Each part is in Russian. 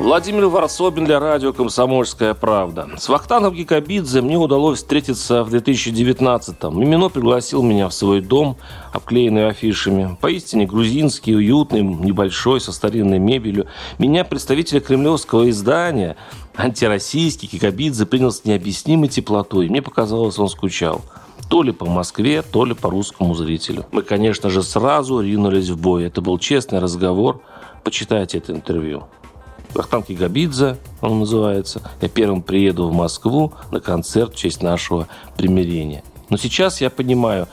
Владимир Варсобин для радио «Комсомольская правда». С Вахтангом Гикабидзе мне удалось встретиться в 2019-м. Мимино пригласил меня в свой дом, обклеенный афишами. Поистине грузинский, уютный, небольшой, со старинной мебелью. Меня, представителя кремлевского издания, антироссийский Кикабидзе принял с необъяснимой теплотой. Мне показалось, он скучал. То ли по Москве, то ли по русскому зрителю. Мы, конечно же, сразу ринулись в бой. Это был честный разговор. Почитайте это интервью. Вахтанг Габидзе, он называется. Я первым приеду в Москву на концерт в честь нашего примирения. Но сейчас я понимаю,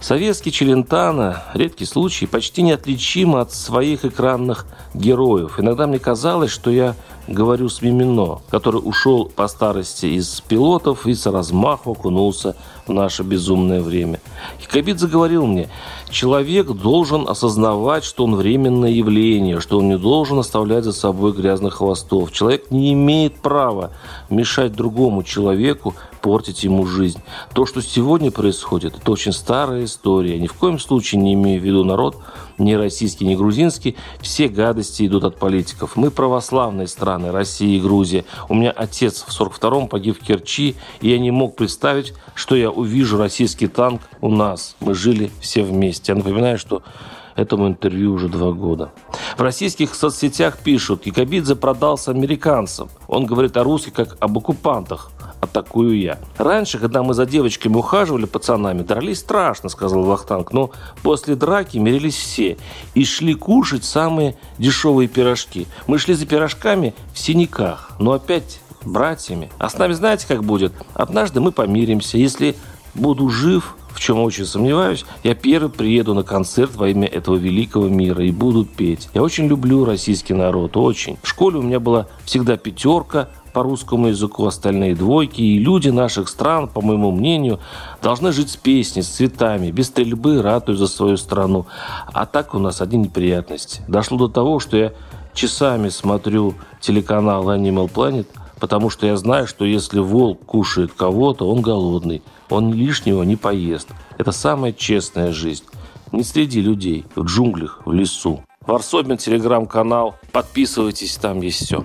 советский Челентано, редкий случай, почти неотличим от своих экранных героев. Иногда мне казалось, что я говорю с Мимино, который ушел по старости из пилотов и с размаху окунулся в наше безумное время. Якобидзе говорил мне, человек должен осознавать, что он временное явление, что он не должен оставлять за собой грязных хвостов. Человек не имеет права мешать другому человеку, портить ему жизнь. То, что сегодня происходит, это очень старая история. Ни в коем случае не имею в виду народ, ни российский, ни грузинский. Все гадости идут от политиков. Мы православные страны, Россия и Грузия. У меня отец в 42-м погиб в Керчи, и я не мог представить, что я увижу российский танк у нас. Мы жили все вместе. Я напоминаю, что этому интервью уже два года. В российских соцсетях пишут, Якобидзе продался американцам. Он говорит о русских как об оккупантах атакую я. Раньше, когда мы за девочками ухаживали, пацанами, дрались страшно, сказал Вахтанг, но после драки мирились все и шли кушать самые дешевые пирожки. Мы шли за пирожками в синяках, но опять братьями. А с нами знаете, как будет? Однажды мы помиримся. Если буду жив, в чем очень сомневаюсь, я первый приеду на концерт во имя этого великого мира и буду петь. Я очень люблю российский народ, очень. В школе у меня была всегда пятерка, по русскому языку, остальные двойки. И люди наших стран, по моему мнению, должны жить с песней, с цветами, без стрельбы, ратуя за свою страну. А так у нас одни неприятности. Дошло до того, что я часами смотрю телеканал Animal Planet, потому что я знаю, что если волк кушает кого-то, он голодный. Он лишнего не поест. Это самая честная жизнь. Не среди людей, в джунглях, в лесу. Варсобин, телеграм-канал. Подписывайтесь, там есть все.